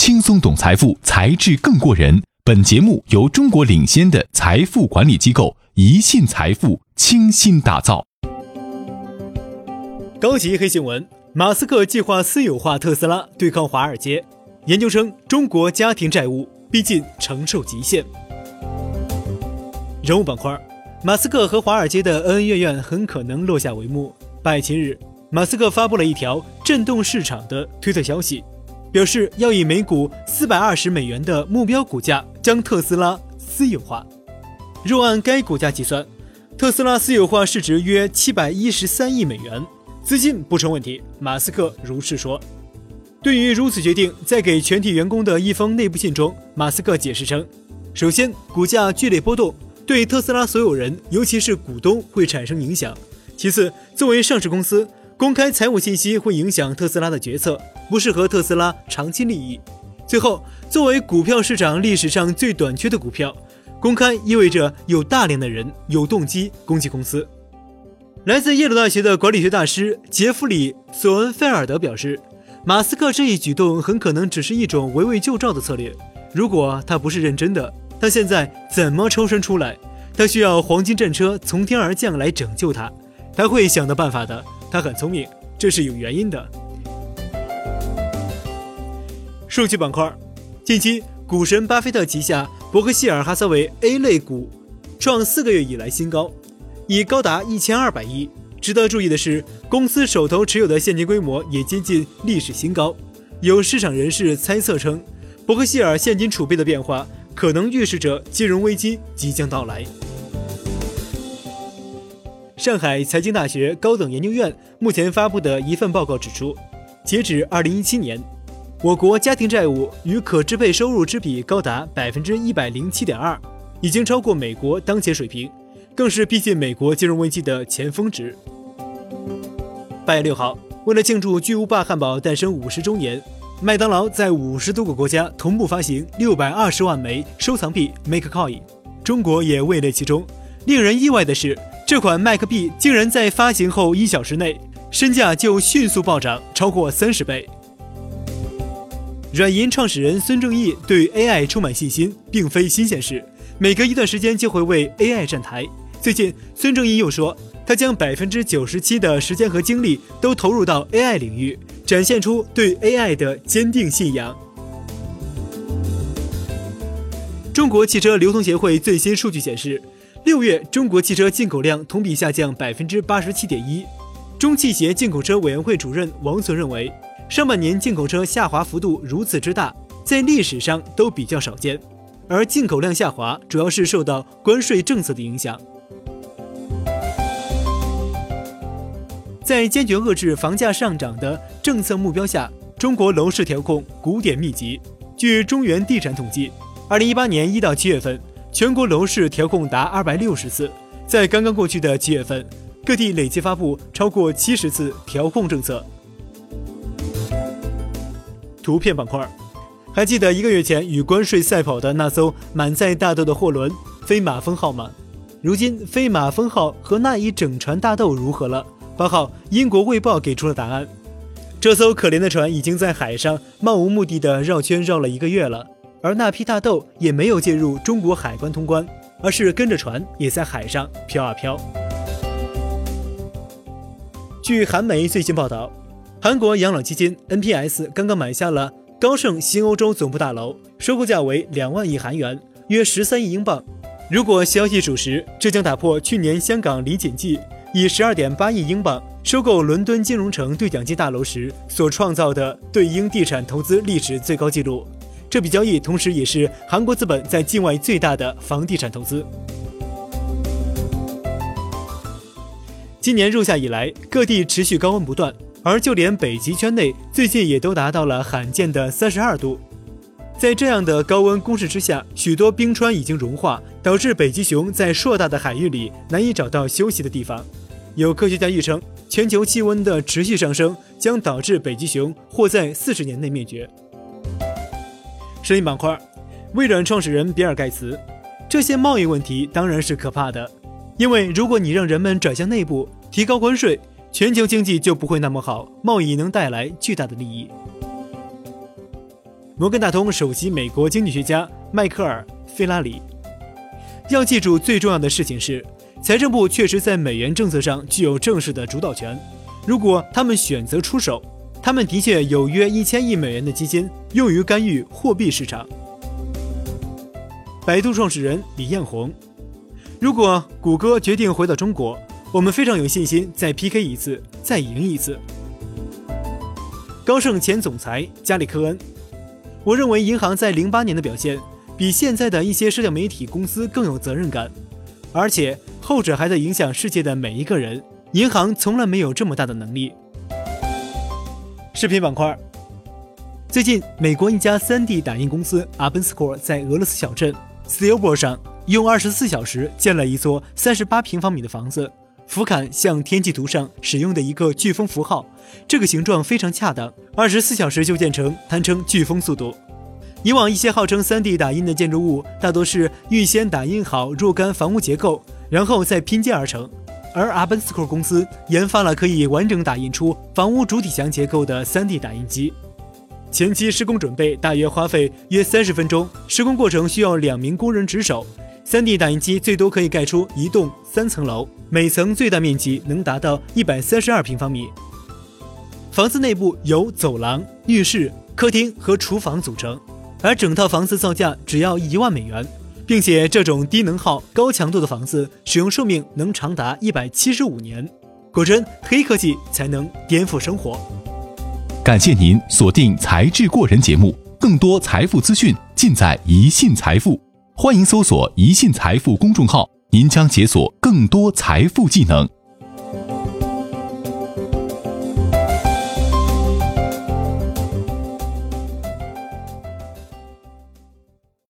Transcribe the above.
轻松懂财富，才智更过人。本节目由中国领先的财富管理机构宜信财富倾心打造。高级黑新闻：马斯克计划私有化特斯拉，对抗华尔街。研究称，中国家庭债务逼近承受极限。人物板块：马斯克和华尔街的恩恩怨怨很可能落下帷幕。八月七日，马斯克发布了一条震动市场的推特消息。表示要以每股四百二十美元的目标股价将特斯拉私有化。若按该股价计算，特斯拉私有化市值约七百一十三亿美元，资金不成问题。马斯克如是说。对于如此决定，在给全体员工的一封内部信中，马斯克解释称：首先，股价剧烈波动对特斯拉所有人，尤其是股东会产生影响；其次，作为上市公司。公开财务信息会影响特斯拉的决策，不适合特斯拉长期利益。最后，作为股票市场历史上最短缺的股票，公开意味着有大量的人有动机攻击公司。来自耶鲁大学的管理学大师杰弗里·索恩菲尔德表示，马斯克这一举动很可能只是一种围魏救赵的策略。如果他不是认真的，他现在怎么抽身出来？他需要黄金战车从天而降来拯救他，他会想到办法的。他很聪明，这是有原因的。数据板块，近期股神巴菲特旗下伯克希尔哈撒韦 A 类股创四个月以来新高，已高达一千二百亿。值得注意的是，公司手头持有的现金规模也接近历史新高。有市场人士猜测称，伯克希尔现金储备的变化可能预示着金融危机即将到来。上海财经大学高等研究院目前发布的一份报告指出，截止二零一七年，我国家庭债务与可支配收入之比高达百分之一百零七点二，已经超过美国当前水平，更是逼近美国金融危机的前峰值。八月六号，为了庆祝巨无霸汉堡诞生五十周年，麦当劳在五十多个国家同步发行六百二十万枚收藏币 Make Coin，中国也位列其中。令人意外的是。这款麦克币竟然在发行后一小时内身价就迅速暴涨超过三十倍。软银创始人孙正义对 AI 充满信心，并非新鲜事，每隔一段时间就会为 AI 站台。最近，孙正义又说，他将百分之九十七的时间和精力都投入到 AI 领域，展现出对 AI 的坚定信仰。中国汽车流通协会最新数据显示。六月，中国汽车进口量同比下降百分之八十七点一。中汽协进口车委员会主任王存认为，上半年进口车下滑幅度如此之大，在历史上都比较少见。而进口量下滑主要是受到关税政策的影响。在坚决遏制房价上涨的政策目标下，中国楼市调控古典秘籍。据中原地产统计，二零一八年一到七月份。全国楼市调控达二百六十次，在刚刚过去的七月份，各地累计发布超过七十次调控政策。图片板块，还记得一个月前与关税赛跑的那艘满载大豆的货轮“飞马风号”吗？如今“飞马风号”和那一整船大豆如何了？八号，英国《卫报》给出了答案：这艘可怜的船已经在海上漫无目的的绕圈绕了一个月了。而那批大豆也没有进入中国海关通关，而是跟着船也在海上飘啊飘。据韩媒最新报道，韩国养老基金 NPS 刚刚买下了高盛新欧洲总部大楼，收购价为两万亿韩元，约十三亿英镑。如果消息属实，这将打破去年香港李锦记以十二点八亿英镑收购伦敦金融城对讲机大楼时所创造的对英地产投资历史最高纪录。这笔交易同时也是韩国资本在境外最大的房地产投资。今年入夏以来，各地持续高温不断，而就连北极圈内最近也都达到了罕见的三十二度。在这样的高温攻势之下，许多冰川已经融化，导致北极熊在硕大的海域里难以找到休息的地方。有科学家预称，全球气温的持续上升将导致北极熊或在四十年内灭绝。声音板块，微软创始人比尔盖茨，这些贸易问题当然是可怕的，因为如果你让人们转向内部，提高关税，全球经济就不会那么好，贸易能带来巨大的利益。摩根大通首席美国经济学家迈克尔·费拉里。要记住，最重要的事情是，财政部确实在美元政策上具有正式的主导权。如果他们选择出手，他们的确有约一千亿美元的基金用于干预货币市场。百度创始人李彦宏，如果谷歌决定回到中国，我们非常有信心再 PK 一次，再赢一次。高盛前总裁加里科恩，我认为银行在零八年的表现比现在的一些社交媒体公司更有责任感，而且后者还在影响世界的每一个人。银行从来没有这么大的能力。视频板块，最近美国一家 3D 打印公司 Abenscore 在俄罗斯小镇 s t i l b o r 上用二十四小时建了一座三十八平方米的房子。俯瞰像天气图上使用的一个飓风符号，这个形状非常恰当，二十四小时就建成，堪称飓风速度。以往一些号称 3D 打印的建筑物，大多是预先打印好若干房屋结构，然后再拼接而成。而 Abenscore 公司研发了可以完整打印出房屋主体墙结构的 3D 打印机，前期施工准备大约花费约三十分钟，施工过程需要两名工人值守。3D 打印机最多可以盖出一栋三层楼，每层最大面积能达到一百三十二平方米。房子内部由走廊、浴室、客厅和厨房组成，而整套房子造价只要一万美元。并且这种低能耗、高强度的房子使用寿命能长达一百七十五年。果真，黑科技才能颠覆生活。感谢您锁定《才智过人》节目，更多财富资讯尽在一信财富。欢迎搜索“宜信财富”公众号，您将解锁更多财富技能。